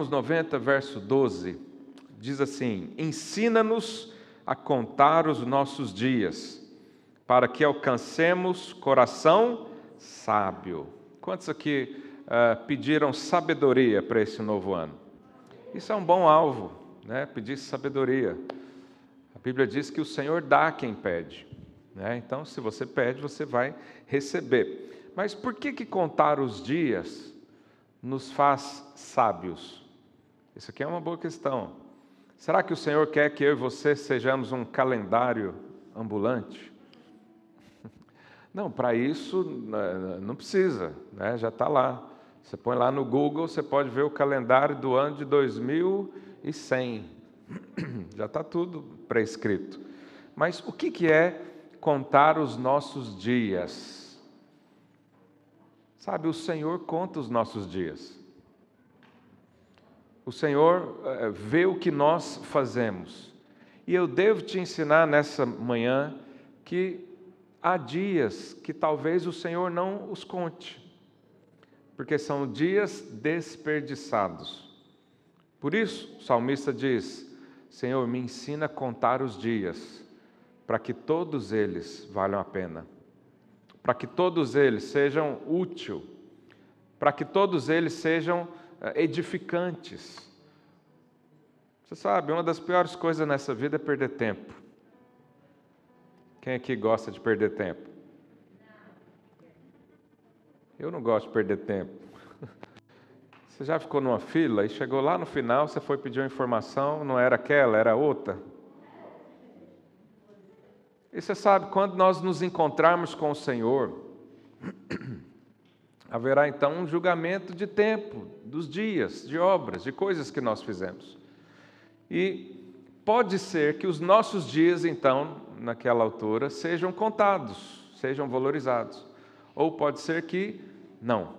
Salmos 90, verso 12, diz assim: Ensina-nos a contar os nossos dias, para que alcancemos coração sábio. Quantos aqui uh, pediram sabedoria para esse novo ano? Isso é um bom alvo, né? pedir sabedoria. A Bíblia diz que o Senhor dá quem pede. Né? Então, se você pede, você vai receber. Mas por que, que contar os dias nos faz sábios? Isso aqui é uma boa questão. Será que o Senhor quer que eu e você sejamos um calendário ambulante? Não, para isso né, não precisa, né? já está lá. Você põe lá no Google, você pode ver o calendário do ano de 2100. Já está tudo prescrito. Mas o que, que é contar os nossos dias? Sabe, o Senhor conta os nossos dias. O Senhor eh, vê o que nós fazemos. E eu devo te ensinar nessa manhã que há dias que talvez o Senhor não os conte porque são dias desperdiçados. Por isso, o salmista diz: Senhor, me ensina a contar os dias, para que todos eles valham a pena, para que todos eles sejam úteis, para que todos eles sejam edificantes. Você sabe, uma das piores coisas nessa vida é perder tempo. Quem aqui gosta de perder tempo? Eu não gosto de perder tempo. Você já ficou numa fila e chegou lá no final, você foi pedir uma informação, não era aquela, era outra? E você sabe, quando nós nos encontrarmos com o Senhor, haverá então um julgamento de tempo, dos dias, de obras, de coisas que nós fizemos. E pode ser que os nossos dias, então, naquela altura, sejam contados, sejam valorizados. Ou pode ser que não.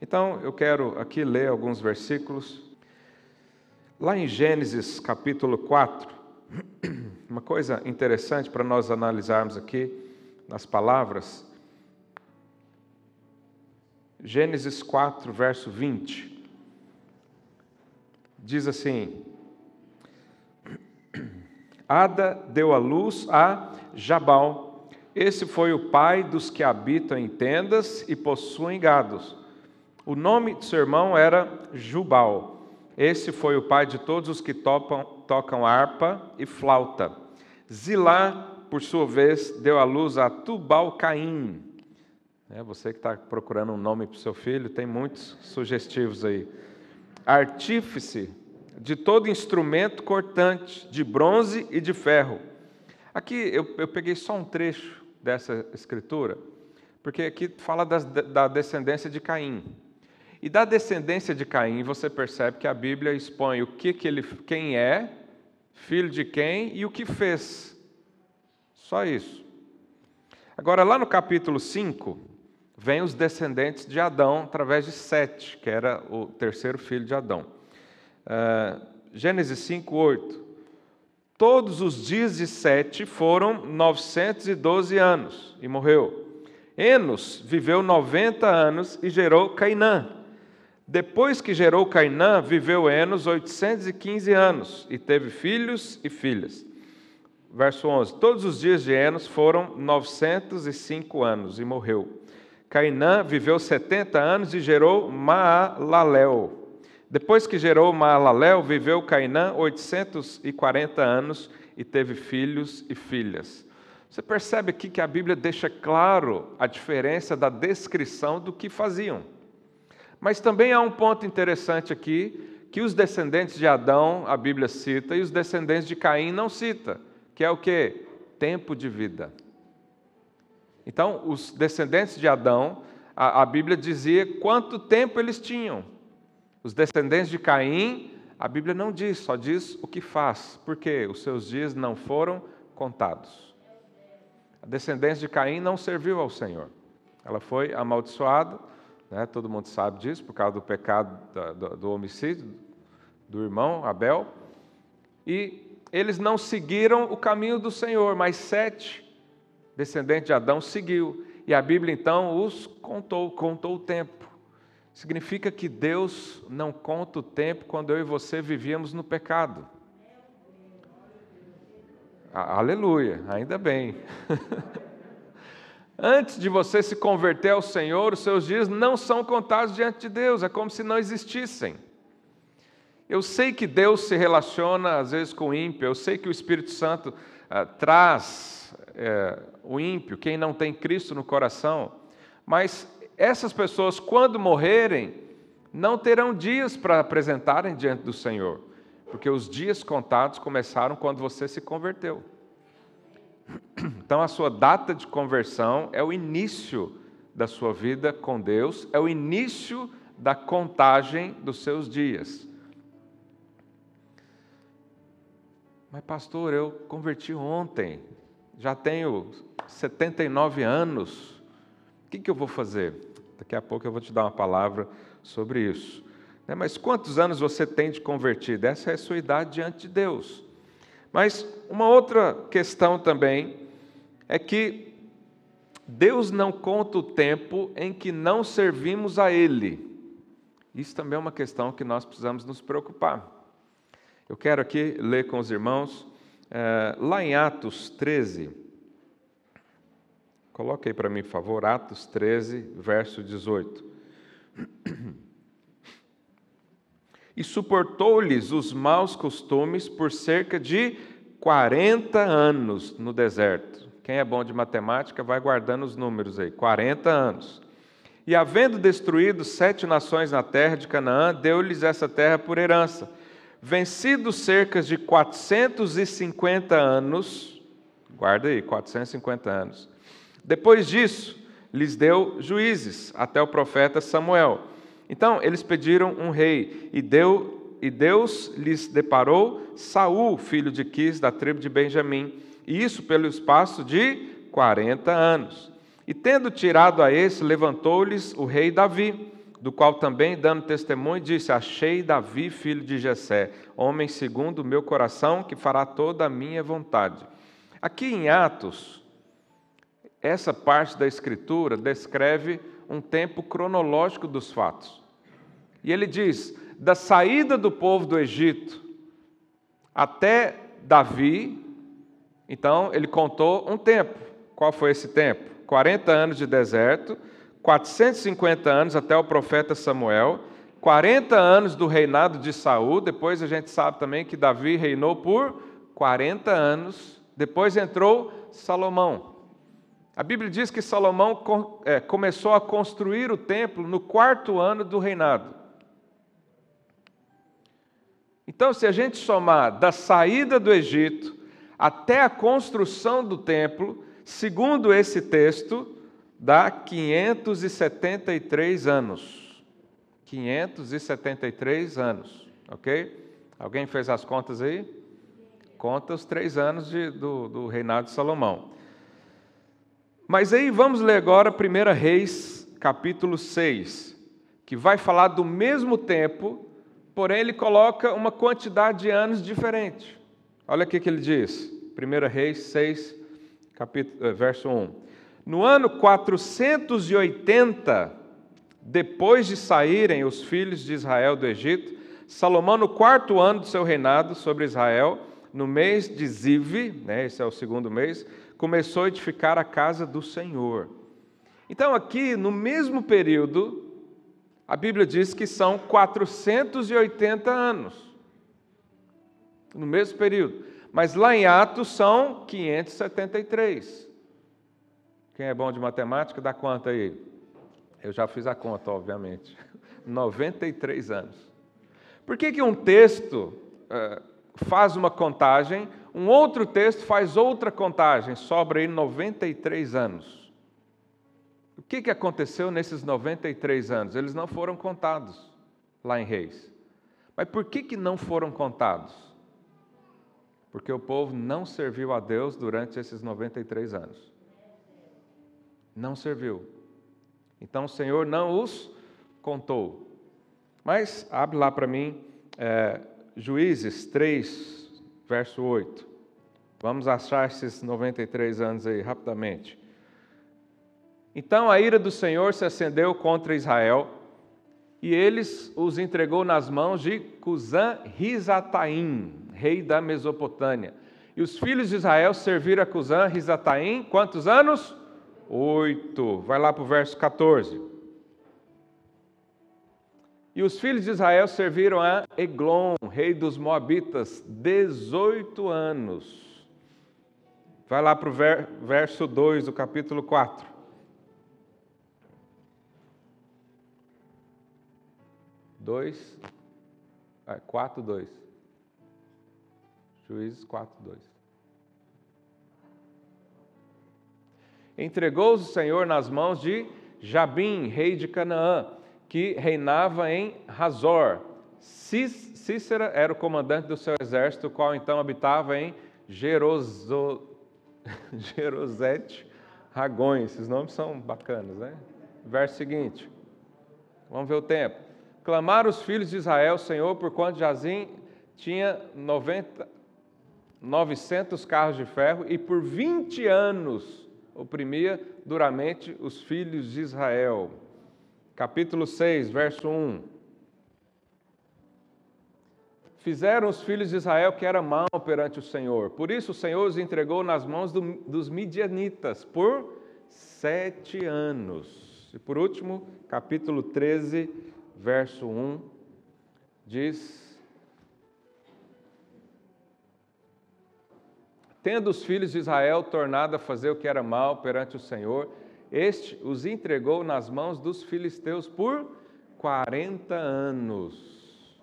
Então, eu quero aqui ler alguns versículos. Lá em Gênesis capítulo 4, uma coisa interessante para nós analisarmos aqui nas palavras. Gênesis 4, verso 20. Diz assim: Ada deu a luz a Jabal, esse foi o pai dos que habitam em tendas e possuem gados. O nome de seu irmão era Jubal. Esse foi o pai de todos os que topam, tocam harpa e flauta. Zilá, por sua vez, deu à luz a Tubal-Caim. É, você que está procurando um nome para o seu filho, tem muitos sugestivos aí. Artífice de todo instrumento cortante, de bronze e de ferro. Aqui eu, eu peguei só um trecho dessa escritura? Porque aqui fala das, da descendência de Caim. E da descendência de Caim, você percebe que a Bíblia expõe o que, que ele, quem é, filho de quem e o que fez. Só isso. Agora, lá no capítulo 5, vem os descendentes de Adão através de Sete, que era o terceiro filho de Adão. Uh, Gênesis 5, 8. Todos os dias de Sete foram 912 anos e morreu. Enos viveu 90 anos e gerou Cainã. Depois que gerou Cainã, viveu Enos 815 anos e teve filhos e filhas. Verso 11: Todos os dias de Enos foram 905 anos e morreu. Cainã viveu 70 anos e gerou Maalalel. Depois que gerou Maalalel, viveu Cainã 840 anos e teve filhos e filhas. Você percebe aqui que a Bíblia deixa claro a diferença da descrição do que faziam. Mas também há um ponto interessante aqui, que os descendentes de Adão, a Bíblia cita, e os descendentes de Caim não cita, que é o que? Tempo de vida. Então, os descendentes de Adão, a, a Bíblia dizia quanto tempo eles tinham. Os descendentes de Caim, a Bíblia não diz, só diz o que faz, porque os seus dias não foram contados. A descendência de Caim não serviu ao Senhor, ela foi amaldiçoada, né? todo mundo sabe disso, por causa do pecado do, do homicídio do irmão Abel, e eles não seguiram o caminho do Senhor, mas sete descendentes de Adão seguiu, e a Bíblia então os contou, contou o tempo. Significa que Deus não conta o tempo quando eu e você vivíamos no pecado. Aleluia, ainda bem. Antes de você se converter ao Senhor, os seus dias não são contados diante de Deus, é como se não existissem. Eu sei que Deus se relaciona às vezes com o ímpio, eu sei que o Espírito Santo ah, traz é, o ímpio, quem não tem Cristo no coração, mas essas pessoas, quando morrerem, não terão dias para apresentarem diante do Senhor, porque os dias contados começaram quando você se converteu. Então, a sua data de conversão é o início da sua vida com Deus, é o início da contagem dos seus dias. Mas, pastor, eu converti ontem, já tenho 79 anos, o que, que eu vou fazer? Daqui a pouco eu vou te dar uma palavra sobre isso. Né, mas quantos anos você tem de convertido? Essa é a sua idade diante de Deus. Mas uma outra questão também é que Deus não conta o tempo em que não servimos a Ele. Isso também é uma questão que nós precisamos nos preocupar. Eu quero aqui ler com os irmãos, lá em Atos 13. Coloque aí para mim, por favor, Atos 13, verso 18. E suportou-lhes os maus costumes por cerca de 40 anos no deserto. Quem é bom de matemática vai guardando os números aí. 40 anos. E havendo destruído sete nações na terra de Canaã, deu-lhes essa terra por herança. Vencidos cerca de 450 anos, guarda aí, 450 anos. Depois disso, lhes deu juízes, até o profeta Samuel. Então, eles pediram um rei, e deu e Deus lhes deparou Saul, filho de Quis, da tribo de Benjamim, e isso pelo espaço de 40 anos. E tendo tirado a esse, levantou-lhes o rei Davi, do qual também, dando testemunho, disse: Achei Davi, filho de Jessé, homem segundo o meu coração, que fará toda a minha vontade. Aqui em Atos, essa parte da escritura descreve um tempo cronológico dos fatos. E ele diz: da saída do povo do Egito até Davi, então ele contou um tempo. Qual foi esse tempo? 40 anos de deserto, 450 anos até o profeta Samuel, 40 anos do reinado de Saul, depois a gente sabe também que Davi reinou por 40 anos, depois entrou Salomão. A Bíblia diz que Salomão é, começou a construir o templo no quarto ano do reinado. Então, se a gente somar da saída do Egito até a construção do templo, segundo esse texto, dá 573 anos. 573 anos, ok? Alguém fez as contas aí? Conta os três anos de, do, do reinado de Salomão. Mas aí vamos ler agora 1 Reis, capítulo 6, que vai falar do mesmo tempo porém ele coloca uma quantidade de anos diferente. Olha o que ele diz, 1 Reis 6, capítulo, eh, verso 1. No ano 480, depois de saírem os filhos de Israel do Egito, Salomão, no quarto ano do seu reinado sobre Israel, no mês de Ziv, né, esse é o segundo mês, começou a edificar a casa do Senhor. Então, aqui, no mesmo período, a Bíblia diz que são 480 anos, no mesmo período. Mas lá em Atos são 573. Quem é bom de matemática, dá conta aí. Eu já fiz a conta, obviamente. 93 anos. Por que, que um texto uh, faz uma contagem, um outro texto faz outra contagem? Sobra aí 93 anos. O que, que aconteceu nesses 93 anos? Eles não foram contados lá em Reis. Mas por que, que não foram contados? Porque o povo não serviu a Deus durante esses 93 anos. Não serviu. Então o Senhor não os contou. Mas abre lá para mim, é, Juízes 3, verso 8. Vamos achar esses 93 anos aí rapidamente. Então a ira do Senhor se acendeu contra Israel, e eles os entregou nas mãos de Cusã Risataim, rei da Mesopotâmia. E os filhos de Israel serviram a Cusã Risataim quantos anos? Oito. Vai lá para o verso 14. E os filhos de Israel serviram a Eglon, rei dos Moabitas, 18 anos. Vai lá para o verso 2 do capítulo 4. Dois, é, quatro, dois. Juízes 4, 2. Entregou o Senhor nas mãos de Jabim, rei de Canaã, que reinava em Razor. Cícera era o comandante do seu exército, o qual então habitava em Jerozo... Jerosete Ragões. Esses nomes são bacanas, né? Verso seguinte. Vamos ver o tempo. Clamaram os filhos de Israel, Senhor, por quanto Jazim tinha 90, 900 carros de ferro e por 20 anos oprimia duramente os filhos de Israel. Capítulo 6, verso 1. Fizeram os filhos de Israel que era mal perante o Senhor. Por isso o Senhor os entregou nas mãos do, dos midianitas por sete anos. E por último, capítulo 13, verso 1, diz Tendo os filhos de Israel tornado a fazer o que era mal perante o Senhor, este os entregou nas mãos dos filisteus por 40 anos.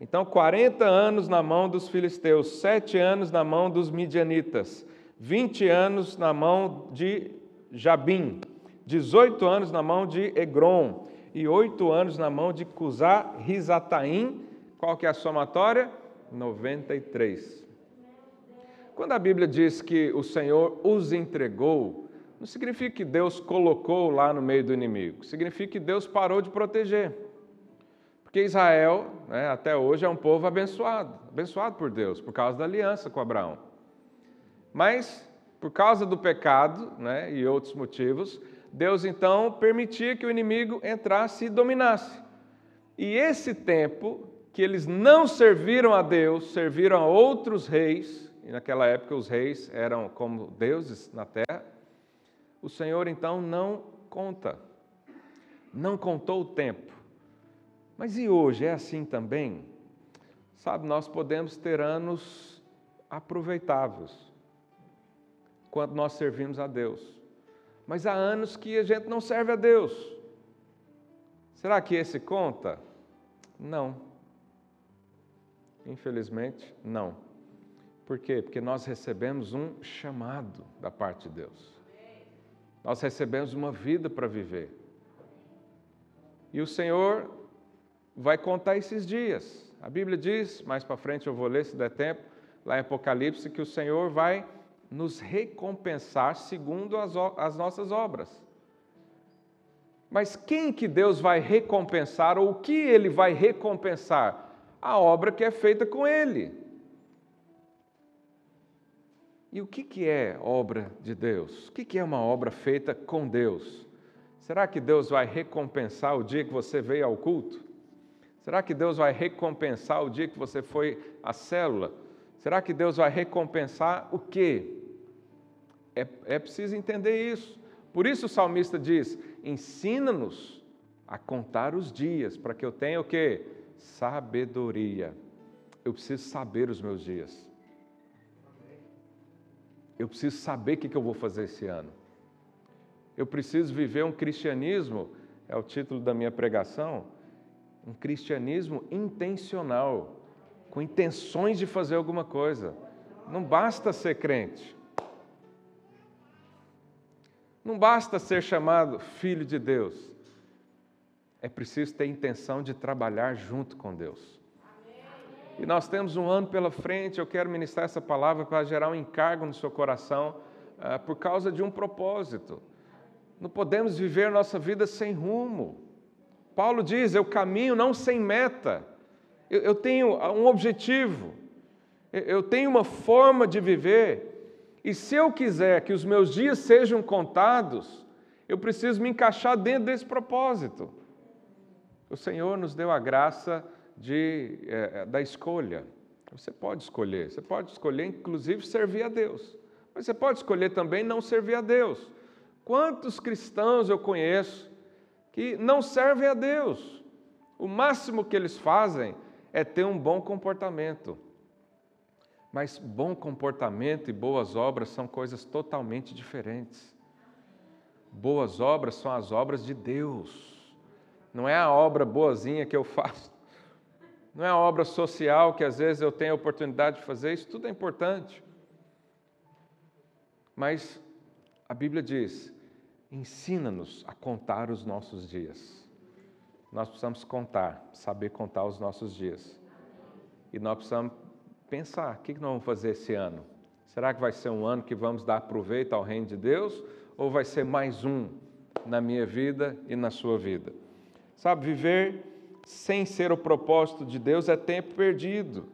Então, 40 anos na mão dos filisteus, 7 anos na mão dos midianitas, 20 anos na mão de Jabim, 18 anos na mão de Egron e 8 anos na mão de Cusá Risataim. Qual que é a somatória? 93. Quando a Bíblia diz que o Senhor os entregou, não significa que Deus colocou lá no meio do inimigo, significa que Deus parou de proteger. Porque Israel, né, até hoje, é um povo abençoado, abençoado por Deus, por causa da aliança com Abraão. Mas, por causa do pecado né, e outros motivos, Deus então permitia que o inimigo entrasse e dominasse. E esse tempo que eles não serviram a Deus, serviram a outros reis, e naquela época os reis eram como deuses na terra, o Senhor então não conta, não contou o tempo. Mas e hoje é assim também? Sabe, nós podemos ter anos aproveitáveis quando nós servimos a Deus, mas há anos que a gente não serve a Deus. Será que esse conta? Não. Infelizmente, não. Por quê? Porque nós recebemos um chamado da parte de Deus. Nós recebemos uma vida para viver. E o Senhor vai contar esses dias. A Bíblia diz, mais para frente eu vou ler se der tempo, lá em Apocalipse, que o Senhor vai nos recompensar segundo as, as nossas obras. Mas quem que Deus vai recompensar ou o que ele vai recompensar? A obra que é feita com ele. E o que, que é obra de Deus? O que, que é uma obra feita com Deus? Será que Deus vai recompensar o dia que você veio ao culto? Será que Deus vai recompensar o dia que você foi à célula? Será que Deus vai recompensar o quê? É, é preciso entender isso. Por isso o salmista diz: ensina-nos a contar os dias, para que eu tenha o quê? Sabedoria. Eu preciso saber os meus dias. Eu preciso saber o que eu vou fazer esse ano. Eu preciso viver um cristianismo, é o título da minha pregação, um cristianismo intencional, com intenções de fazer alguma coisa. Não basta ser crente. Não basta ser chamado filho de Deus. É preciso ter intenção de trabalhar junto com Deus. E nós temos um ano pela frente. Eu quero ministrar essa palavra para gerar um encargo no seu coração, uh, por causa de um propósito. Não podemos viver nossa vida sem rumo. Paulo diz: Eu caminho não sem meta. Eu, eu tenho um objetivo. Eu tenho uma forma de viver. E se eu quiser que os meus dias sejam contados, eu preciso me encaixar dentro desse propósito. O Senhor nos deu a graça de, é, da escolha. Você pode escolher, você pode escolher inclusive servir a Deus, mas você pode escolher também não servir a Deus. Quantos cristãos eu conheço que não servem a Deus? O máximo que eles fazem é ter um bom comportamento. Mas bom comportamento e boas obras são coisas totalmente diferentes. Boas obras são as obras de Deus. Não é a obra boazinha que eu faço. Não é a obra social que às vezes eu tenho a oportunidade de fazer. Isso tudo é importante. Mas a Bíblia diz: ensina-nos a contar os nossos dias. Nós precisamos contar, saber contar os nossos dias. E nós precisamos pensar: o que nós vamos fazer esse ano? Será que vai ser um ano que vamos dar proveito ao reino de Deus? Ou vai ser mais um na minha vida e na sua vida? Sabe, viver sem ser o propósito de Deus é tempo perdido.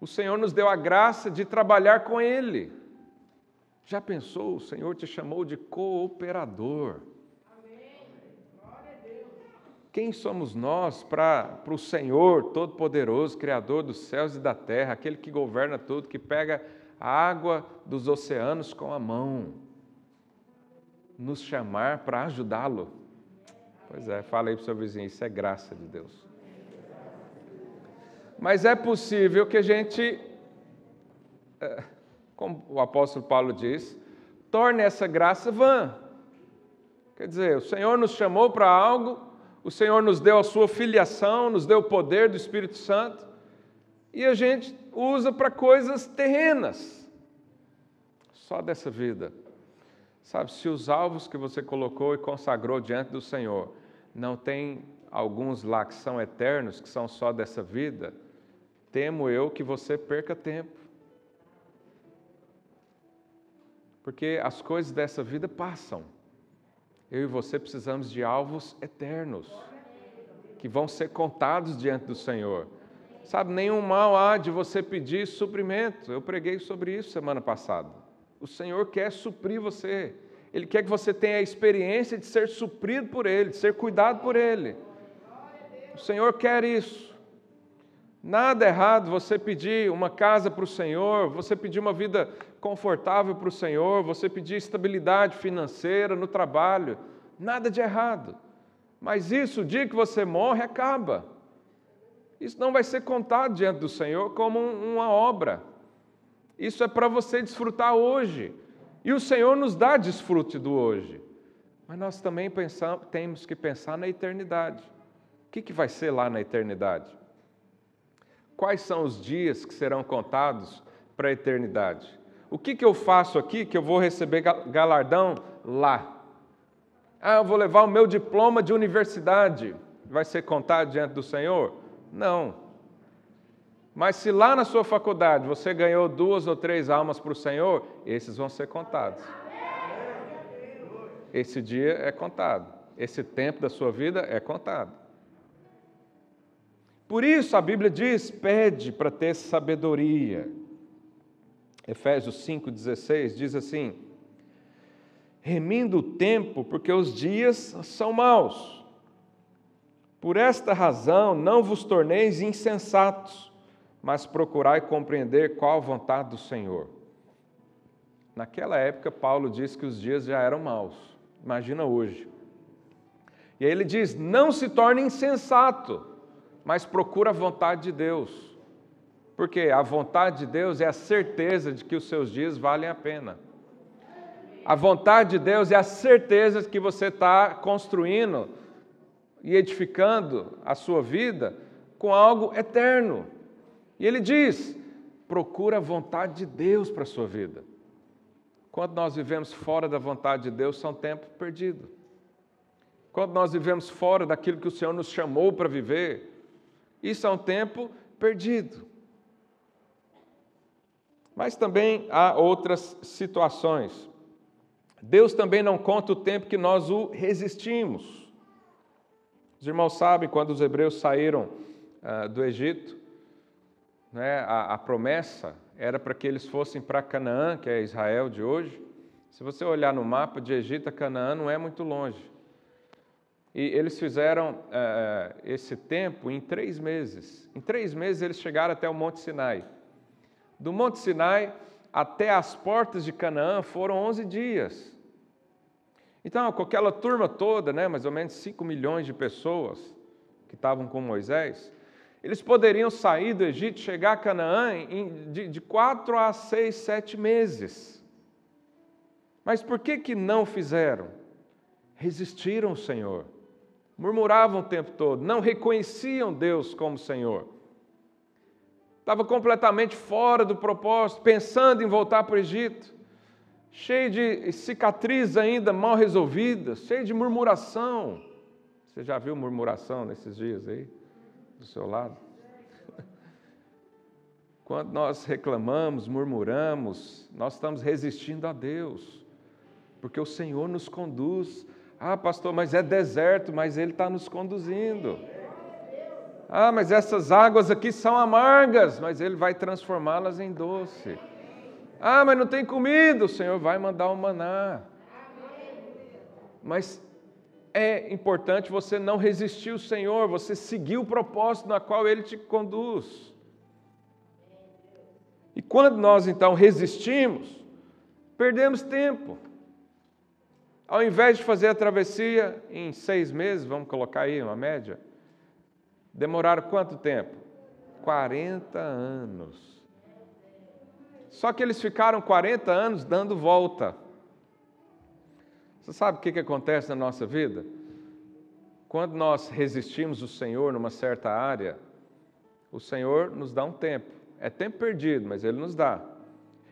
O Senhor nos deu a graça de trabalhar com Ele. Já pensou? O Senhor te chamou de cooperador. Quem somos nós para o Senhor Todo-Poderoso, Criador dos céus e da terra, aquele que governa tudo, que pega a água dos oceanos com a mão, nos chamar para ajudá-lo? Pois é, fala aí para o seu vizinho, isso é graça de Deus. Mas é possível que a gente, é, como o apóstolo Paulo diz, torne essa graça vã. Quer dizer, o Senhor nos chamou para algo o Senhor nos deu a sua filiação, nos deu o poder do Espírito Santo, e a gente usa para coisas terrenas, só dessa vida. Sabe, se os alvos que você colocou e consagrou diante do Senhor não tem alguns lá que são eternos, que são só dessa vida, temo eu que você perca tempo. Porque as coisas dessa vida passam eu e você precisamos de alvos eternos, que vão ser contados diante do Senhor. Sabe, nenhum mal há de você pedir suprimento. Eu preguei sobre isso semana passada. O Senhor quer suprir você. Ele quer que você tenha a experiência de ser suprido por Ele, de ser cuidado por Ele. O Senhor quer isso. Nada errado você pedir uma casa para o Senhor, você pedir uma vida confortável para o Senhor, você pedir estabilidade financeira no trabalho, nada de errado. Mas isso, o dia que você morre, acaba. Isso não vai ser contado diante do Senhor como uma obra. Isso é para você desfrutar hoje. E o Senhor nos dá desfrute do hoje. Mas nós também pensamos, temos que pensar na eternidade. O que, que vai ser lá na eternidade? Quais são os dias que serão contados para a eternidade? O que, que eu faço aqui que eu vou receber galardão lá? Ah, eu vou levar o meu diploma de universidade. Vai ser contado diante do Senhor? Não. Mas se lá na sua faculdade você ganhou duas ou três almas para o Senhor, esses vão ser contados. Esse dia é contado. Esse tempo da sua vida é contado. Por isso a Bíblia diz: pede para ter sabedoria. Efésios 5,16 diz assim: remindo o tempo, porque os dias são maus. Por esta razão, não vos torneis insensatos, mas procurai compreender qual a vontade do Senhor. Naquela época, Paulo diz que os dias já eram maus. Imagina hoje. E aí ele diz: não se torne insensato, mas procura a vontade de Deus. Porque a vontade de Deus é a certeza de que os seus dias valem a pena. A vontade de Deus é a certeza de que você está construindo e edificando a sua vida com algo eterno. E ele diz: procura a vontade de Deus para a sua vida. Quando nós vivemos fora da vontade de Deus, são tempo perdido. Quando nós vivemos fora daquilo que o Senhor nos chamou para viver, isso é um tempo perdido. Mas também há outras situações. Deus também não conta o tempo que nós o resistimos. Os irmãos sabem, quando os hebreus saíram uh, do Egito, né, a, a promessa era para que eles fossem para Canaã, que é Israel de hoje. Se você olhar no mapa de Egito, a Canaã não é muito longe. E eles fizeram é, esse tempo em três meses. Em três meses eles chegaram até o Monte Sinai. Do Monte Sinai até as portas de Canaã foram 11 dias. Então, com aquela turma toda, né, mais ou menos 5 milhões de pessoas que estavam com Moisés, eles poderiam sair do Egito, chegar a Canaã em, de, de quatro a seis, sete meses. Mas por que, que não fizeram? Resistiram ao Senhor murmuravam o tempo todo, não reconheciam Deus como Senhor. Estava completamente fora do propósito, pensando em voltar para o Egito, cheio de cicatrizes ainda mal resolvidas, cheio de murmuração. Você já viu murmuração nesses dias aí, do seu lado? Quando nós reclamamos, murmuramos, nós estamos resistindo a Deus, porque o Senhor nos conduz ah, pastor, mas é deserto, mas Ele está nos conduzindo. Ah, mas essas águas aqui são amargas, mas Ele vai transformá-las em doce. Ah, mas não tem comida, o Senhor vai mandar o maná. Mas é importante você não resistir ao Senhor, você seguir o propósito na qual Ele te conduz. E quando nós então resistimos, perdemos tempo. Ao invés de fazer a travessia em seis meses, vamos colocar aí uma média, demoraram quanto tempo? 40 anos. Só que eles ficaram 40 anos dando volta. Você sabe o que, que acontece na nossa vida? Quando nós resistimos o Senhor numa certa área, o Senhor nos dá um tempo. É tempo perdido, mas Ele nos dá.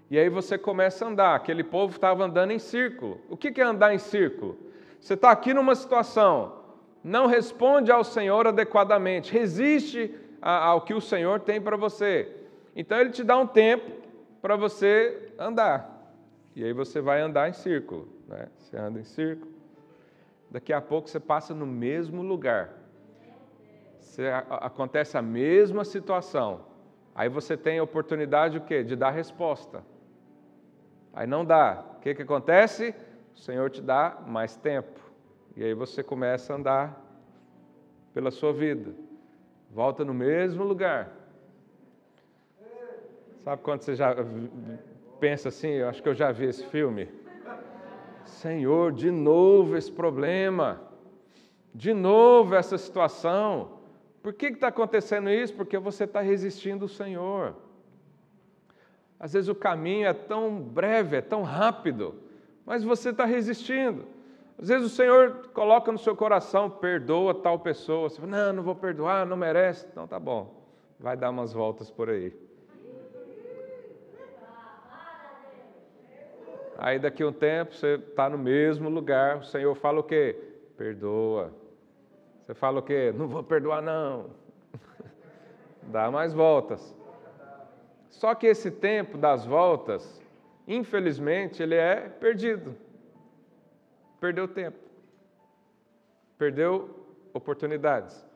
E aí você começa a andar. Aquele povo estava andando em círculo. O que é andar em círculo? Você está aqui numa situação, não responde ao Senhor adequadamente, resiste ao que o Senhor tem para você. Então ele te dá um tempo para você andar. E aí você vai andar em círculo. Né? Você anda em círculo. Daqui a pouco você passa no mesmo lugar. Você, acontece a mesma situação. Aí você tem a oportunidade o quê? de dar resposta. Aí não dá. O que, que acontece? O Senhor te dá mais tempo. E aí você começa a andar pela sua vida. Volta no mesmo lugar. Sabe quando você já pensa assim? Eu acho que eu já vi esse filme. Senhor, de novo esse problema. De novo essa situação. Por que está acontecendo isso? Porque você está resistindo ao Senhor. Às vezes o caminho é tão breve, é tão rápido, mas você está resistindo. Às vezes o Senhor coloca no seu coração, perdoa tal pessoa. Você fala, não, não vou perdoar, não merece. Então tá bom, vai dar umas voltas por aí. Aí daqui a um tempo você está no mesmo lugar, o Senhor fala o quê? Perdoa. Você fala o quê? Não vou perdoar, não. Dá mais voltas. Só que esse tempo das voltas, infelizmente, ele é perdido. Perdeu tempo. Perdeu oportunidades.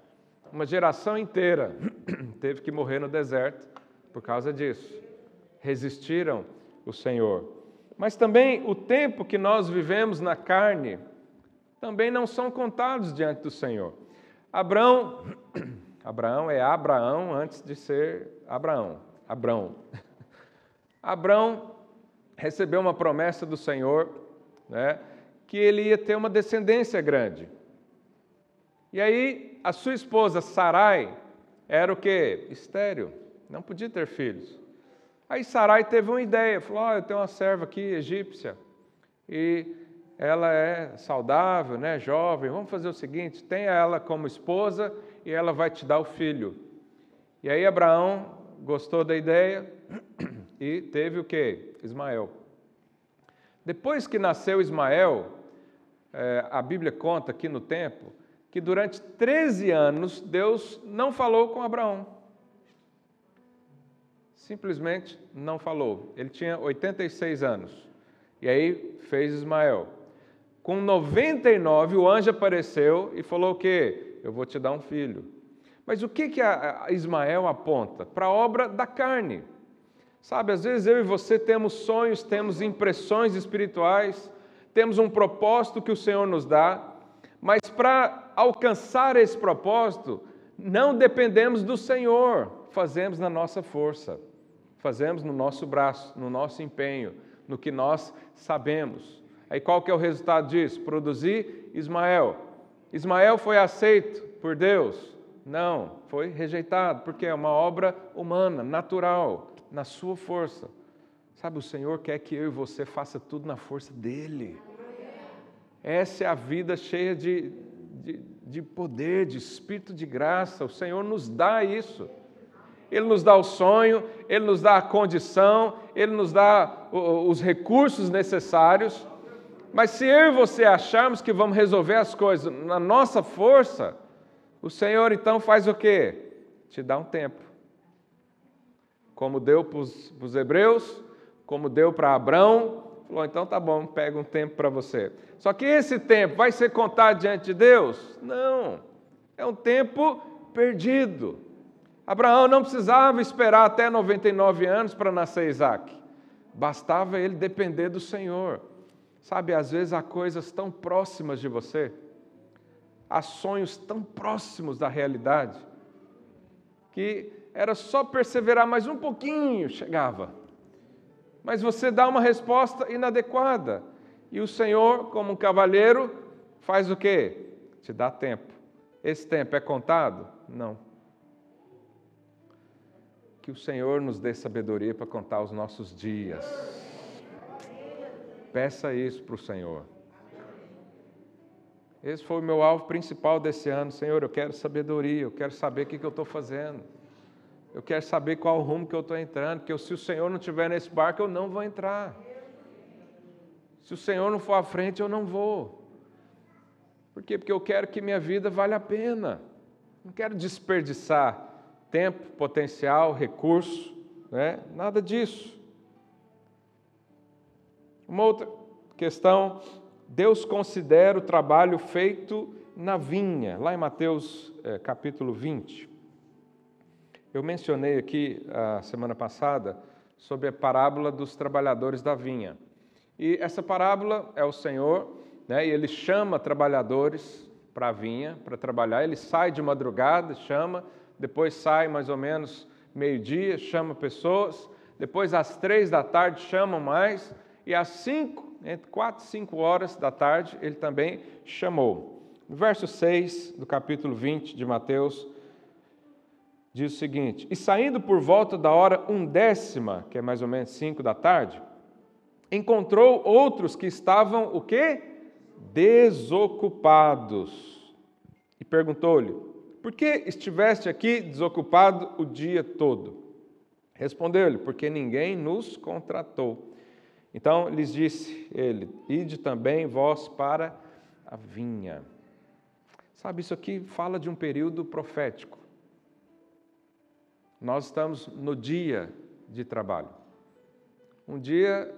Uma geração inteira teve que morrer no deserto por causa disso. Resistiram o Senhor. Mas também o tempo que nós vivemos na carne também não são contados diante do Senhor. Abraão, Abraão é Abraão antes de ser Abraão. Abrão. Abrão recebeu uma promessa do Senhor, né, que ele ia ter uma descendência grande. E aí, a sua esposa Sarai era o que? Estéreo, não podia ter filhos. Aí Sarai teve uma ideia, falou: oh, eu tenho uma serva aqui egípcia e ela é saudável, né, jovem. Vamos fazer o seguinte: tenha ela como esposa e ela vai te dar o filho. E aí Abraão gostou da ideia e teve o que? Ismael. Depois que nasceu Ismael, é, a Bíblia conta aqui no tempo que durante 13 anos Deus não falou com Abraão. Simplesmente não falou. Ele tinha 86 anos. E aí fez Ismael. Com 99, o anjo apareceu e falou o quê? Eu vou te dar um filho. Mas o que, que Ismael aponta? Para a obra da carne. Sabe, às vezes eu e você temos sonhos, temos impressões espirituais, temos um propósito que o Senhor nos dá, mas para alcançar esse propósito, não dependemos do Senhor, fazemos na nossa força, fazemos no nosso braço, no nosso empenho, no que nós sabemos. Aí qual que é o resultado disso? Produzir Ismael. Ismael foi aceito por Deus? Não, foi rejeitado, porque é uma obra humana, natural, na sua força. Sabe, o Senhor quer que eu e você faça tudo na força dele. Essa é a vida cheia de, de, de poder, de espírito de graça. O Senhor nos dá isso. Ele nos dá o sonho, Ele nos dá a condição, Ele nos dá os recursos necessários. Mas se eu e você acharmos que vamos resolver as coisas na nossa força, o Senhor então faz o quê? Te dá um tempo. Como deu para os hebreus, como deu para Abraão, falou: então tá bom, pega um tempo para você. Só que esse tempo vai ser contado diante de Deus? Não, é um tempo perdido. Abraão não precisava esperar até 99 anos para nascer Isaac, bastava ele depender do Senhor. Sabe, às vezes há coisas tão próximas de você, há sonhos tão próximos da realidade, que era só perseverar mais um pouquinho, chegava mas você dá uma resposta inadequada. E o Senhor, como um cavalheiro, faz o quê? Te dá tempo. Esse tempo é contado? Não. Que o Senhor nos dê sabedoria para contar os nossos dias. Peça isso para o Senhor. Esse foi o meu alvo principal desse ano. Senhor, eu quero sabedoria, eu quero saber o que, eu estou fazendo. Eu quero saber qual rumo que eu estou entrando, porque se o Senhor não estiver nesse barco, eu não vou entrar. Se o Senhor não for à frente, eu não vou. Por quê? Porque eu quero que minha vida valha a pena. Não quero desperdiçar tempo, potencial, recurso, né? nada disso. Uma outra questão, Deus considera o trabalho feito na vinha, lá em Mateus é, capítulo 20. Eu mencionei aqui a semana passada sobre a parábola dos trabalhadores da vinha. E essa parábola é o Senhor, né, e ele chama trabalhadores para a vinha, para trabalhar. Ele sai de madrugada, chama, depois sai mais ou menos meio-dia, chama pessoas, depois às três da tarde chama mais, e às cinco, entre quatro e cinco horas da tarde, ele também chamou. No verso 6 do capítulo 20 de Mateus, diz o seguinte: E saindo por volta da hora undécima, que é mais ou menos cinco da tarde, encontrou outros que estavam o quê? Desocupados. E perguntou-lhe: Por que estiveste aqui desocupado o dia todo? Respondeu-lhe: Porque ninguém nos contratou. Então lhes disse ele: Ide também vós para a vinha. Sabe, isso aqui fala de um período profético. Nós estamos no dia de trabalho. Um dia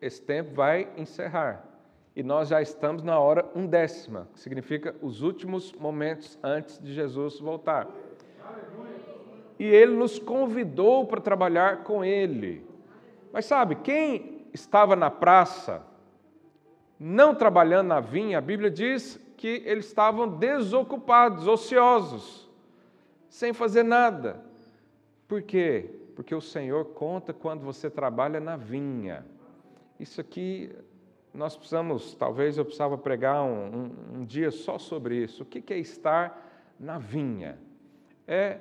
esse tempo vai encerrar e nós já estamos na hora undécima, que significa os últimos momentos antes de Jesus voltar. E ele nos convidou para trabalhar com ele. Mas sabe, quem estava na praça, não trabalhando na vinha, a Bíblia diz que eles estavam desocupados, ociosos, sem fazer nada. Por quê? Porque o Senhor conta quando você trabalha na vinha. Isso aqui, nós precisamos, talvez eu precisava pregar um, um, um dia só sobre isso. O que é estar na vinha? É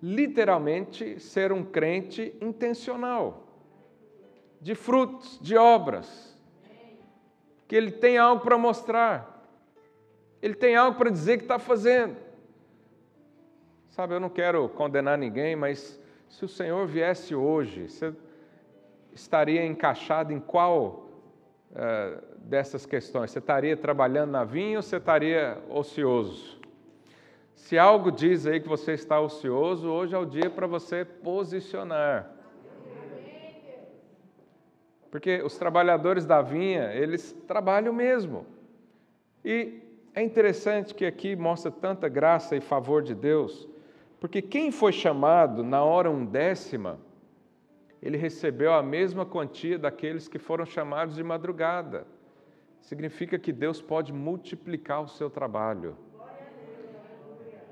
literalmente ser um crente intencional, de frutos, de obras, que ele tem algo para mostrar, ele tem algo para dizer que está fazendo. Sabe, eu não quero condenar ninguém, mas se o Senhor viesse hoje, você estaria encaixado em qual uh, dessas questões? Você estaria trabalhando na vinha ou você estaria ocioso? Se algo diz aí que você está ocioso, hoje é o dia para você posicionar. Porque os trabalhadores da vinha, eles trabalham mesmo. E é interessante que aqui mostra tanta graça e favor de Deus, porque quem foi chamado na hora undécima, ele recebeu a mesma quantia daqueles que foram chamados de madrugada. Significa que Deus pode multiplicar o seu trabalho.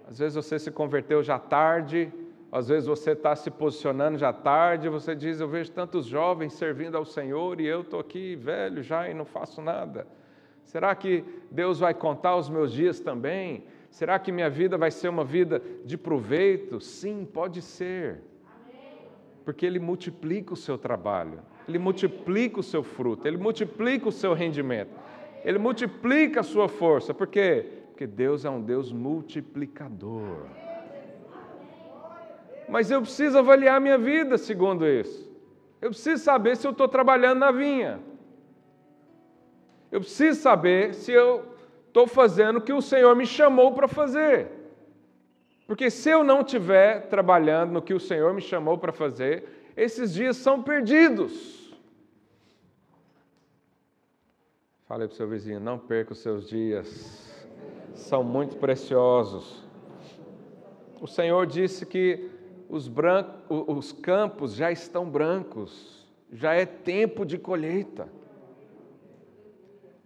Às vezes você se converteu já tarde, às vezes você está se posicionando já tarde, você diz: Eu vejo tantos jovens servindo ao Senhor e eu estou aqui velho já e não faço nada. Será que Deus vai contar os meus dias também? Será que minha vida vai ser uma vida de proveito? Sim, pode ser. Porque Ele multiplica o seu trabalho, Ele multiplica o seu fruto, Ele multiplica o seu rendimento, Ele multiplica a sua força. Por quê? Porque Deus é um Deus multiplicador. Mas eu preciso avaliar minha vida segundo isso. Eu preciso saber se eu estou trabalhando na vinha. Eu preciso saber se eu estou fazendo o que o Senhor me chamou para fazer. Porque se eu não estiver trabalhando no que o Senhor me chamou para fazer, esses dias são perdidos. Falei para o seu vizinho: não perca os seus dias, são muito preciosos. O Senhor disse que os, brancos, os campos já estão brancos, já é tempo de colheita.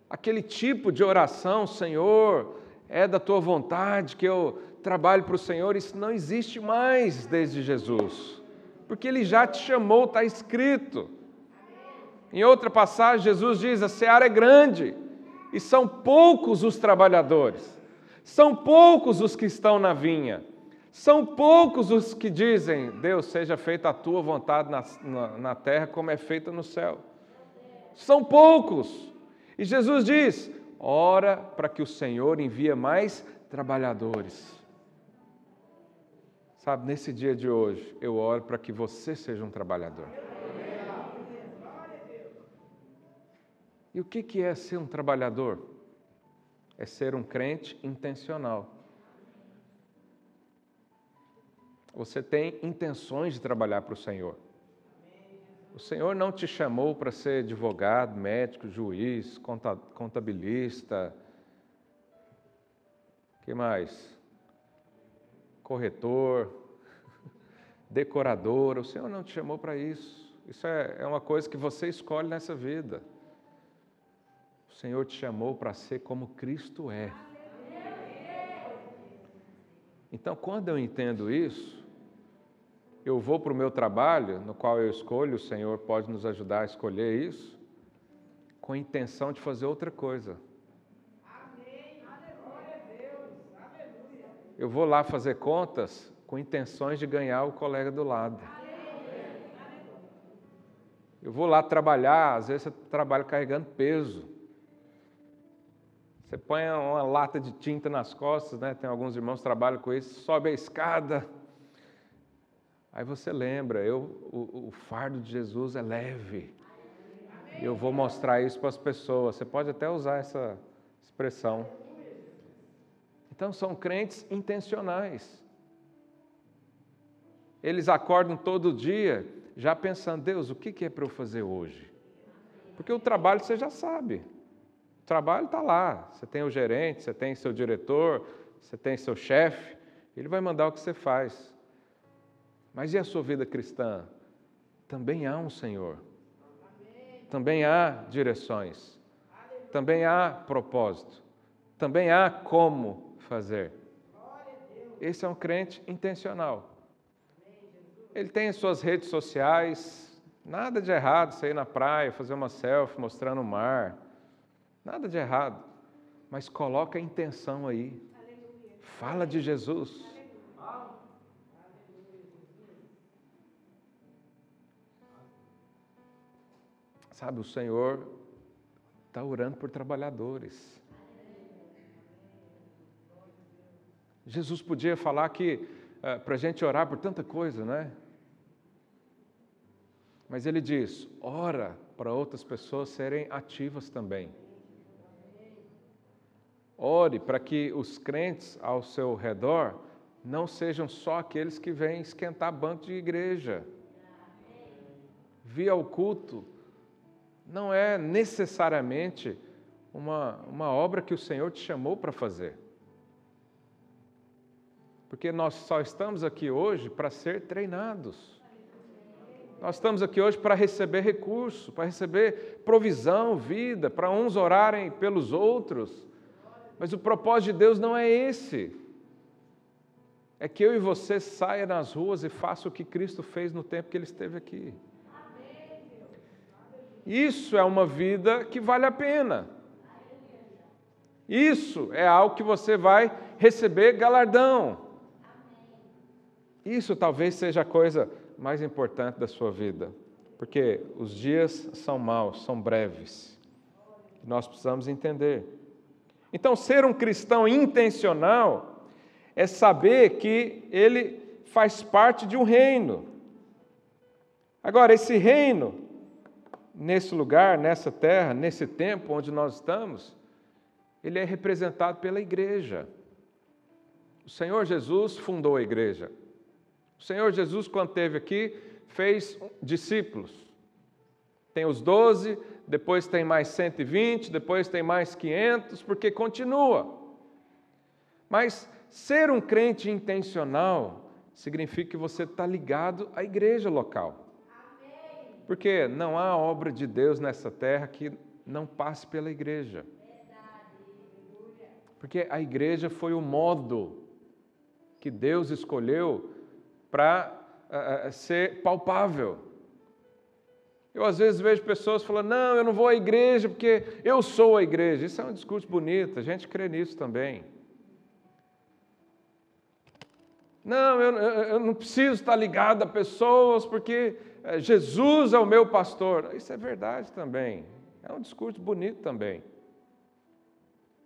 Aquele tipo de oração, Senhor, é da tua vontade que eu trabalhe para o Senhor, isso não existe mais desde Jesus, porque Ele já te chamou, está escrito. Em outra passagem, Jesus diz: a seara é grande e são poucos os trabalhadores, são poucos os que estão na vinha. São poucos os que dizem, Deus, seja feita a tua vontade na, na, na terra como é feita no céu. São poucos. E Jesus diz: ora para que o Senhor envie mais trabalhadores. Sabe, nesse dia de hoje, eu oro para que você seja um trabalhador. E o que é ser um trabalhador? É ser um crente intencional. você tem intenções de trabalhar para o Senhor. O Senhor não te chamou para ser advogado, médico, juiz, contabilista. que mais? Corretor, decorador. O Senhor não te chamou para isso. Isso é, é uma coisa que você escolhe nessa vida. O Senhor te chamou para ser como Cristo é. Então, quando eu entendo isso, eu vou para o meu trabalho, no qual eu escolho, o Senhor pode nos ajudar a escolher isso, com a intenção de fazer outra coisa. Eu vou lá fazer contas com intenções de ganhar o colega do lado. Eu vou lá trabalhar, às vezes você trabalha carregando peso. Você põe uma lata de tinta nas costas, né? Tem alguns irmãos que trabalham com isso, sobe a escada, Aí você lembra, eu, o, o fardo de Jesus é leve. Eu vou mostrar isso para as pessoas. Você pode até usar essa expressão. Então são crentes intencionais. Eles acordam todo dia já pensando, Deus, o que é para eu fazer hoje? Porque o trabalho você já sabe. O trabalho está lá. Você tem o gerente, você tem seu diretor, você tem seu chefe. Ele vai mandar o que você faz. Mas e a sua vida cristã? Também há um Senhor. Também há direções. Também há propósito. Também há como fazer. Esse é um crente intencional. Ele tem as suas redes sociais, nada de errado sair na praia, fazer uma selfie mostrando o mar. Nada de errado. Mas coloca a intenção aí. Fala de Jesus. Sabe, o Senhor está orando por trabalhadores. Jesus podia falar que uh, para a gente orar por tanta coisa, né? Mas ele diz: ora para outras pessoas serem ativas também. Ore para que os crentes ao seu redor não sejam só aqueles que vêm esquentar banco de igreja. Via o culto não é necessariamente uma, uma obra que o Senhor te chamou para fazer. Porque nós só estamos aqui hoje para ser treinados. Nós estamos aqui hoje para receber recurso, para receber provisão, vida, para uns orarem pelos outros. Mas o propósito de Deus não é esse. é que eu e você saia nas ruas e faça o que Cristo fez no tempo que ele esteve aqui. Isso é uma vida que vale a pena. Isso é algo que você vai receber galardão. Isso talvez seja a coisa mais importante da sua vida, porque os dias são maus, são breves. Nós precisamos entender. Então, ser um cristão intencional é saber que ele faz parte de um reino. Agora, esse reino, nesse lugar, nessa terra, nesse tempo onde nós estamos, ele é representado pela igreja. O Senhor Jesus fundou a igreja. O Senhor Jesus, quando esteve aqui, fez discípulos. Tem os doze, depois tem mais 120, depois tem mais 500, porque continua. Mas ser um crente intencional significa que você está ligado à igreja local. Porque não há obra de Deus nessa terra que não passe pela igreja. Porque a igreja foi o modo que Deus escolheu para uh, ser palpável. Eu às vezes vejo pessoas falando: não, eu não vou à igreja porque eu sou a igreja. Isso é um discurso bonito, a gente crê nisso também. Não, eu, eu não preciso estar ligado a pessoas porque Jesus é o meu pastor. Isso é verdade também. É um discurso bonito também.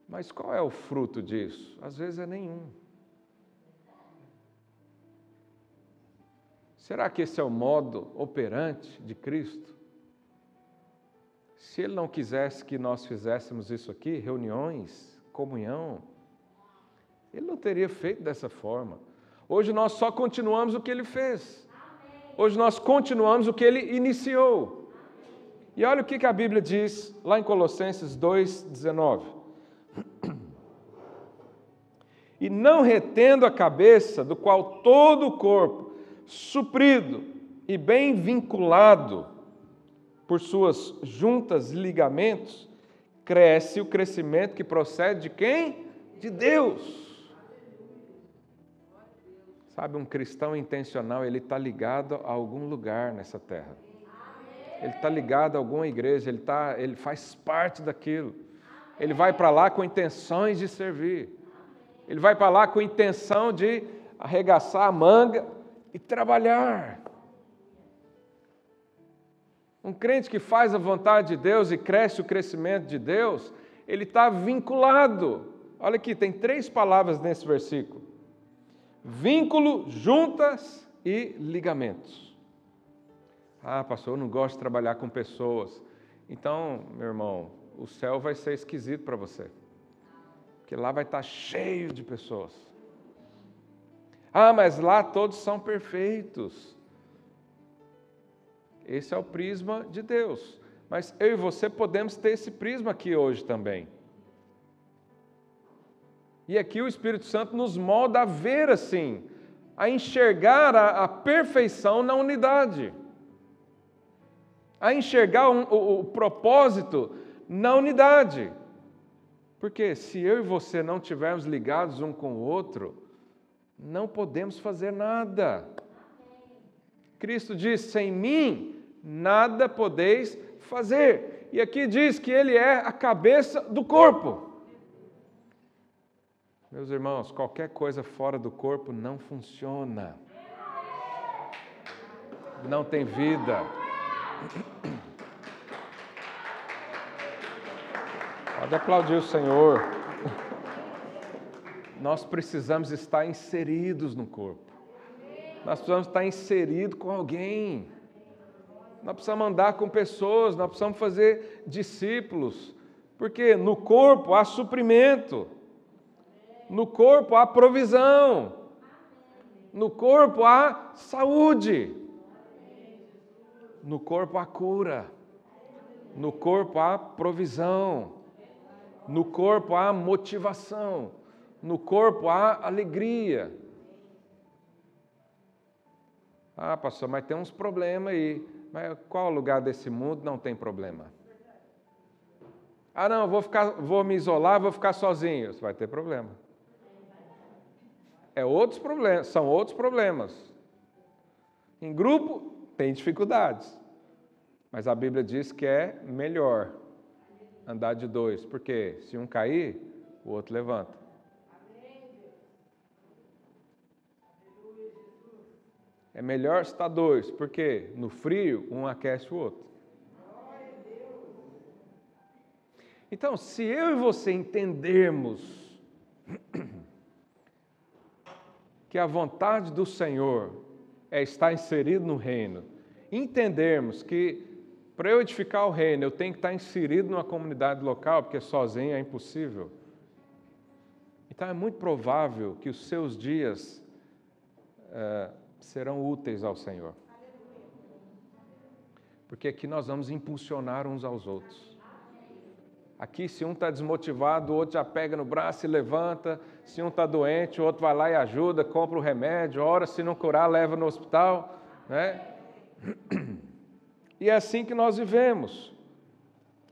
Mas qual é o fruto disso? Às vezes é nenhum. Será que esse é o modo operante de Cristo? Se ele não quisesse que nós fizéssemos isso aqui, reuniões, comunhão, ele não teria feito dessa forma. Hoje nós só continuamos o que ele fez. Hoje nós continuamos o que ele iniciou. E olha o que a Bíblia diz lá em Colossenses 2,19. E não retendo a cabeça, do qual todo o corpo, suprido e bem vinculado, por suas juntas e ligamentos, cresce o crescimento que procede de quem? De Deus. Sabe, um cristão intencional, ele está ligado a algum lugar nessa terra. Ele está ligado a alguma igreja, ele, tá, ele faz parte daquilo. Ele vai para lá com intenções de servir. Ele vai para lá com intenção de arregaçar a manga e trabalhar. Um crente que faz a vontade de Deus e cresce o crescimento de Deus, ele está vinculado. Olha aqui, tem três palavras nesse versículo: vínculo, juntas e ligamentos. Ah, pastor, eu não gosto de trabalhar com pessoas. Então, meu irmão, o céu vai ser esquisito para você, porque lá vai estar cheio de pessoas. Ah, mas lá todos são perfeitos. Esse é o prisma de Deus. Mas eu e você podemos ter esse prisma aqui hoje também. E aqui o Espírito Santo nos molda a ver assim, a enxergar a, a perfeição na unidade, a enxergar um, o, o propósito na unidade. Porque se eu e você não estivermos ligados um com o outro, não podemos fazer nada. Cristo diz: sem mim nada podeis fazer. E aqui diz que ele é a cabeça do corpo. Meus irmãos, qualquer coisa fora do corpo não funciona. Não tem vida. Pode aplaudir o Senhor. Nós precisamos estar inseridos no corpo. Nós precisamos estar inseridos com alguém. Nós precisamos andar com pessoas, nós precisamos fazer discípulos, porque no corpo há suprimento, no corpo há provisão, no corpo há saúde, no corpo há cura, no corpo há provisão, no corpo há motivação, no corpo há alegria. Ah, pastor, mas tem uns problemas aí. Mas qual lugar desse mundo não tem problema? Ah, não, vou, ficar, vou me isolar, vou ficar sozinho. Você vai ter problema. é outros problemas, são outros problemas. Em grupo tem dificuldades, mas a Bíblia diz que é melhor andar de dois, porque se um cair, o outro levanta. É melhor estar dois, porque no frio um aquece o outro. Então, se eu e você entendermos que a vontade do Senhor é estar inserido no reino, entendermos que para eu edificar o reino eu tenho que estar inserido numa comunidade local, porque sozinho é impossível. Então é muito provável que os seus dias é, serão úteis ao Senhor. Porque aqui nós vamos impulsionar uns aos outros. Aqui, se um está desmotivado, o outro já pega no braço e levanta. Se um está doente, o outro vai lá e ajuda, compra o remédio. Ora, se não curar, leva no hospital. Né? E é assim que nós vivemos.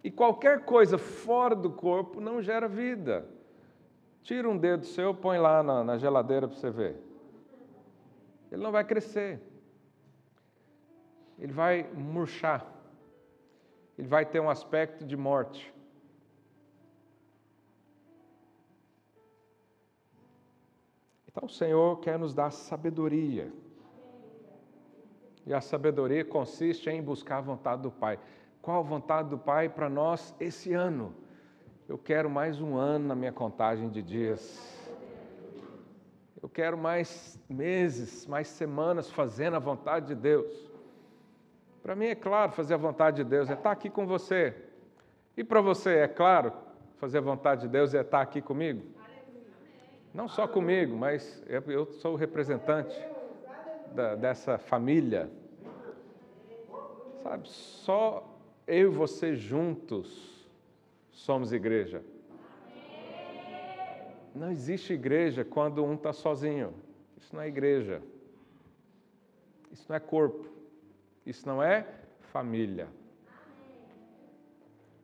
E qualquer coisa fora do corpo não gera vida. Tira um dedo seu, põe lá na, na geladeira para você ver. Ele não vai crescer. Ele vai murchar. Ele vai ter um aspecto de morte. Então o Senhor quer nos dar sabedoria. E a sabedoria consiste em buscar a vontade do Pai. Qual a vontade do Pai para nós esse ano? Eu quero mais um ano na minha contagem de dias. Eu quero mais meses, mais semanas fazendo a vontade de Deus. Para mim é claro fazer a vontade de Deus é estar aqui com você. E para você é claro fazer a vontade de Deus é estar aqui comigo? Não só comigo, mas eu sou o representante da, dessa família. Sabe, só eu e você juntos somos igreja. Não existe igreja quando um está sozinho. Isso não é igreja. Isso não é corpo. Isso não é família.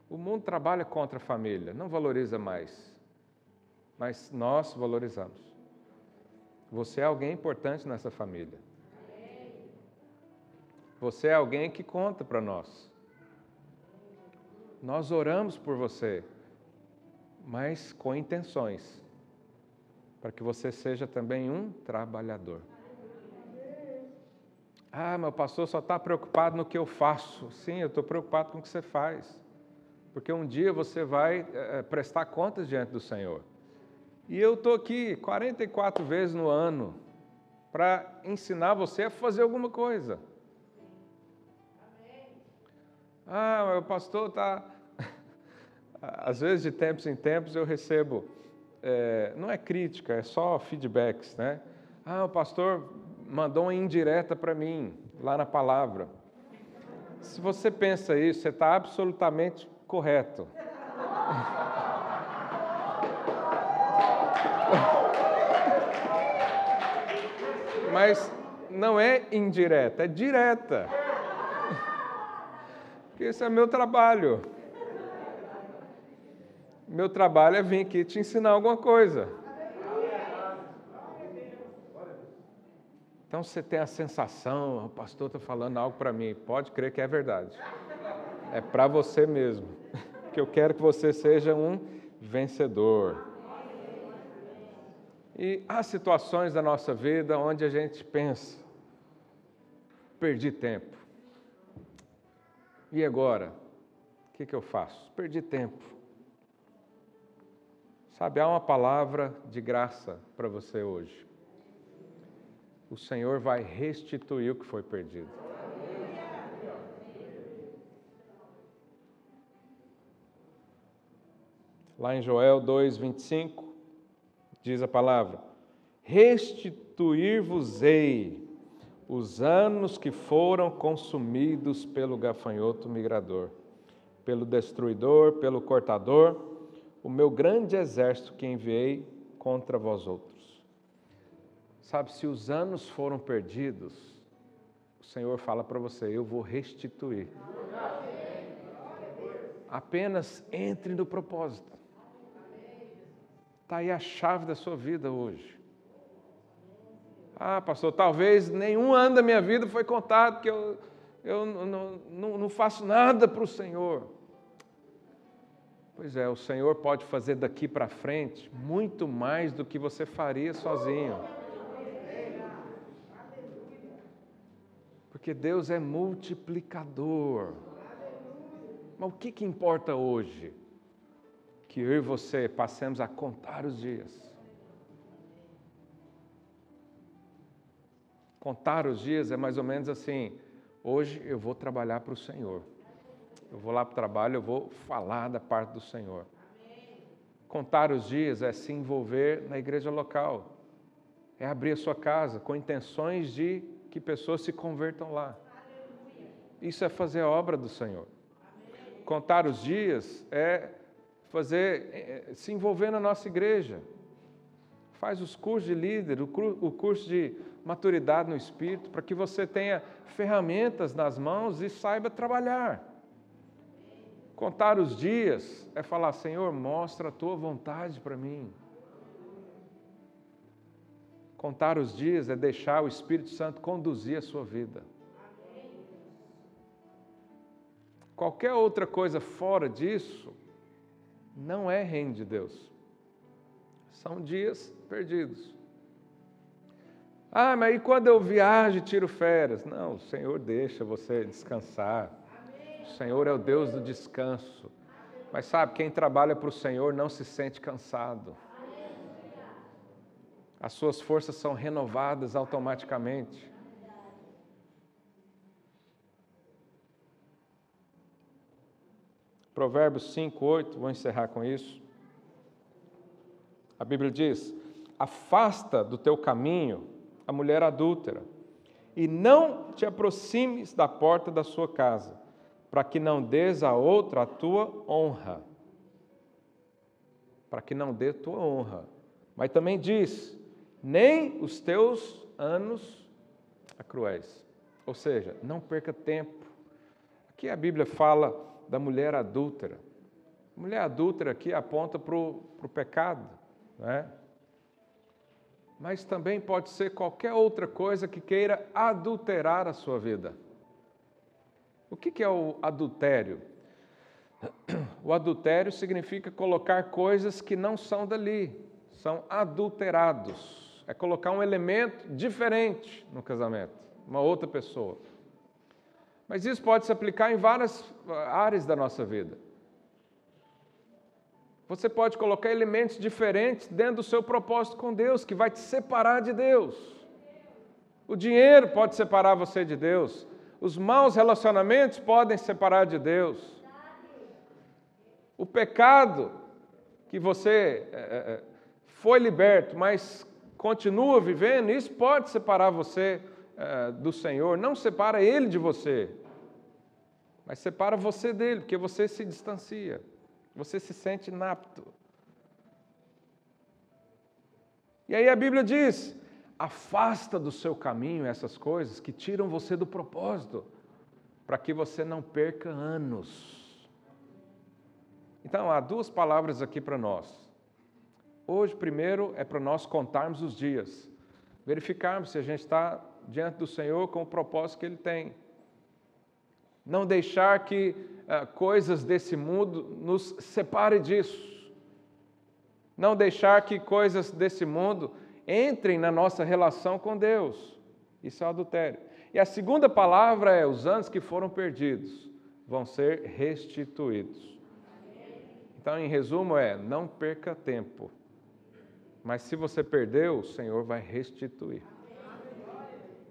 O mundo trabalha contra a família, não valoriza mais mas nós valorizamos. Você é alguém importante nessa família. Você é alguém que conta para nós. Nós oramos por você, mas com intenções, para que você seja também um trabalhador. Ah, meu pastor só está preocupado no que eu faço. Sim, eu estou preocupado com o que você faz, porque um dia você vai é, prestar contas diante do Senhor. E eu estou aqui 44 vezes no ano para ensinar você a fazer alguma coisa. Ah, o pastor está. Às vezes, de tempos em tempos, eu recebo, é, não é crítica, é só feedbacks, né? Ah, o pastor mandou uma indireta para mim, lá na palavra. Se você pensa isso, você está absolutamente correto. Mas não é indireta, é direta. Porque esse é meu trabalho. Meu trabalho é vir aqui te ensinar alguma coisa. Então você tem a sensação, o pastor está falando algo para mim, pode crer que é verdade. É para você mesmo. Que eu quero que você seja um vencedor. E há situações da nossa vida onde a gente pensa, perdi tempo. E agora? O que, que eu faço? Perdi tempo. Sabe, há uma palavra de graça para você hoje. O Senhor vai restituir o que foi perdido. Lá em Joel 2, 25, diz a palavra: Restituir-vos-ei os anos que foram consumidos pelo gafanhoto migrador, pelo destruidor, pelo cortador, o meu grande exército que enviei contra vós outros. Sabe, se os anos foram perdidos, o Senhor fala para você: eu vou restituir. Apenas entre no propósito. Está aí a chave da sua vida hoje. Ah, pastor, talvez nenhum ano da minha vida foi contado, que eu, eu não, não, não faço nada para o Senhor. Pois é, o Senhor pode fazer daqui para frente muito mais do que você faria sozinho. Porque Deus é multiplicador. Mas o que, que importa hoje? Que eu e você passemos a contar os dias. Contar os dias é mais ou menos assim: hoje eu vou trabalhar para o Senhor. Eu vou lá para o trabalho, eu vou falar da parte do Senhor. Contar os dias é se envolver na igreja local, é abrir a sua casa com intenções de que pessoas se convertam lá. Isso é fazer a obra do Senhor. Contar os dias é fazer, é, se envolver na nossa igreja. Faz os cursos de líder, o curso de maturidade no espírito, para que você tenha ferramentas nas mãos e saiba trabalhar. Contar os dias é falar, Senhor, mostra a tua vontade para mim. Contar os dias é deixar o Espírito Santo conduzir a sua vida. Qualquer outra coisa fora disso não é reino de Deus. São dias perdidos. Ah, mas e quando eu viajo e tiro férias? Não, o Senhor deixa você descansar. O Senhor é o Deus do descanso. Mas sabe, quem trabalha para o Senhor não se sente cansado. As suas forças são renovadas automaticamente. Provérbios 5, 8, vou encerrar com isso. A Bíblia diz: Afasta do teu caminho a mulher adúltera, e não te aproximes da porta da sua casa para que não des a outra a tua honra. Para que não dê tua honra. Mas também diz: nem os teus anos a cruéis. Ou seja, não perca tempo. Aqui a Bíblia fala da mulher adúltera. mulher adúltera aqui aponta para o pecado, né? mas também pode ser qualquer outra coisa que queira adulterar a sua vida. O que é o adultério? O adultério significa colocar coisas que não são dali, são adulterados. É colocar um elemento diferente no casamento, uma outra pessoa. Mas isso pode se aplicar em várias ah, áreas da nossa vida. Você pode colocar elementos diferentes dentro do seu propósito com Deus, que vai te separar de Deus. O dinheiro pode separar você de Deus. Os maus relacionamentos podem separar de Deus. O pecado que você é, é, é, foi liberto, mas continua vivendo, isso pode separar você do Senhor. Não separa Ele de você, mas separa você dele, porque você se distancia, você se sente inapto. E aí a Bíblia diz: Afasta do seu caminho essas coisas que tiram você do propósito, para que você não perca anos. Então, há duas palavras aqui para nós. Hoje, primeiro, é para nós contarmos os dias, verificarmos se a gente está diante do Senhor com o propósito que Ele tem. Não deixar que uh, coisas desse mundo nos separe disso. Não deixar que coisas desse mundo entrem na nossa relação com Deus. Isso é adultério. E a segunda palavra é: os anos que foram perdidos vão ser restituídos. Então, em resumo, é: não perca tempo. Mas se você perdeu, o Senhor vai restituir.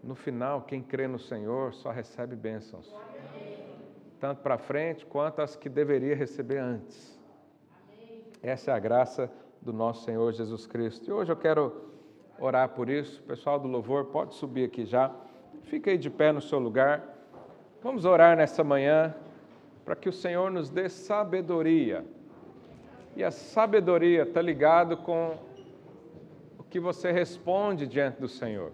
No final, quem crê no Senhor só recebe bênçãos, tanto para frente quanto as que deveria receber antes. Essa é a graça do nosso Senhor Jesus Cristo. E hoje eu quero orar por isso. O pessoal do louvor pode subir aqui já. Fica aí de pé no seu lugar. Vamos orar nessa manhã para que o Senhor nos dê sabedoria. E a sabedoria está ligado com o que você responde diante do Senhor.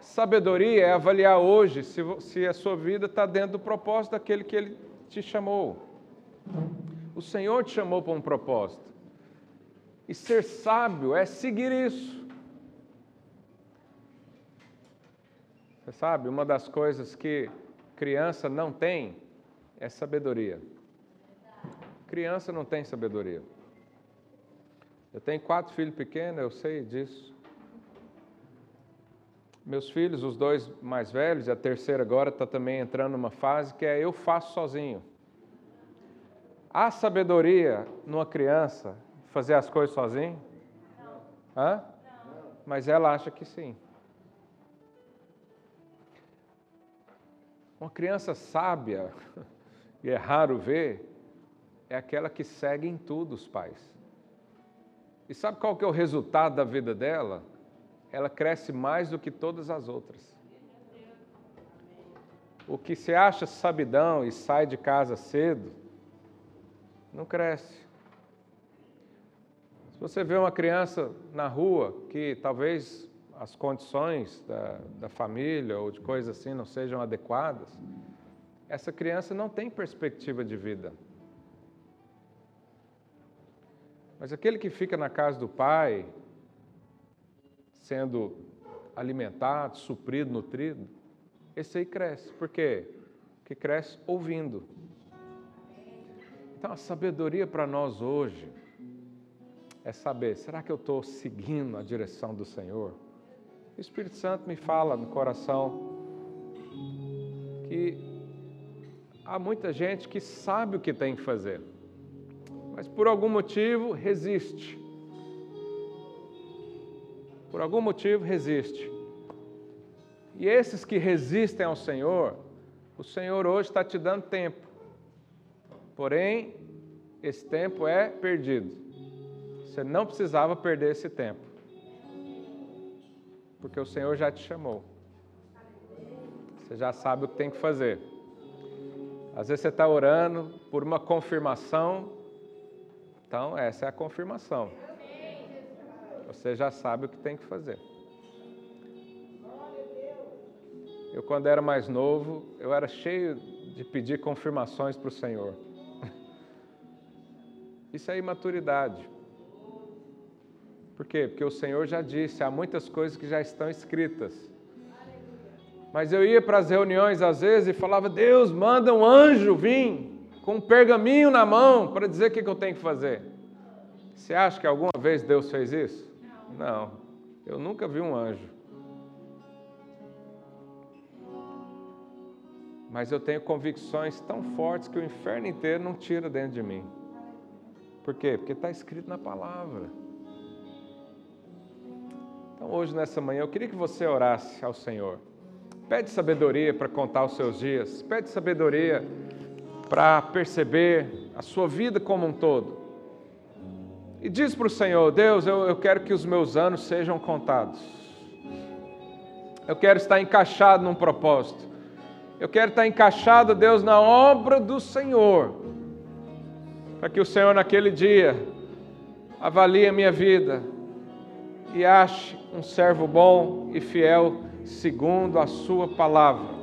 Sabedoria é avaliar hoje se, se a sua vida está dentro do propósito daquele que Ele te chamou. O Senhor te chamou para um propósito. E ser sábio é seguir isso. Você sabe, uma das coisas que criança não tem é sabedoria. Criança não tem sabedoria. Eu tenho quatro filhos pequenos, eu sei disso. Meus filhos, os dois mais velhos, e a terceira agora está também entrando numa fase que é eu faço sozinho. Há sabedoria numa criança fazer as coisas sozinho? Não. Hã? Não. Mas ela acha que sim. Uma criança sábia, e é raro ver, é aquela que segue em tudo os pais. E sabe qual que é o resultado da vida dela? Ela cresce mais do que todas as outras. O que se acha sabidão e sai de casa cedo, não cresce. Você vê uma criança na rua que talvez as condições da, da família ou de coisas assim não sejam adequadas, essa criança não tem perspectiva de vida. Mas aquele que fica na casa do pai, sendo alimentado, suprido, nutrido, esse aí cresce. Por quê? Porque cresce ouvindo. Então a sabedoria para nós hoje é saber: será que eu estou seguindo a direção do Senhor? O Espírito Santo me fala no coração que há muita gente que sabe o que tem que fazer, mas por algum motivo resiste. Por algum motivo resiste. E esses que resistem ao Senhor, o Senhor hoje está te dando tempo. Porém, esse tempo é perdido. Você não precisava perder esse tempo. Porque o Senhor já te chamou. Você já sabe o que tem que fazer. Às vezes você está orando por uma confirmação. Então, essa é a confirmação. Você já sabe o que tem que fazer. Eu, quando era mais novo, eu era cheio de pedir confirmações para o Senhor. Isso é imaturidade. Por quê? Porque o Senhor já disse, há muitas coisas que já estão escritas. Mas eu ia para as reuniões às vezes e falava: Deus, manda um anjo vir com um pergaminho na mão para dizer o que eu tenho que fazer. Você acha que alguma vez Deus fez isso? Não, eu nunca vi um anjo. Mas eu tenho convicções tão fortes que o inferno inteiro não tira dentro de mim. Por quê? Porque está escrito na palavra. Então, hoje, nessa manhã, eu queria que você orasse ao Senhor. Pede sabedoria para contar os seus dias, pede sabedoria para perceber a sua vida como um todo. E diz para o Senhor: Deus, eu, eu quero que os meus anos sejam contados. Eu quero estar encaixado num propósito. Eu quero estar encaixado, Deus, na obra do Senhor. Para que o Senhor, naquele dia, avalie a minha vida e ache um servo bom e fiel segundo a Sua palavra.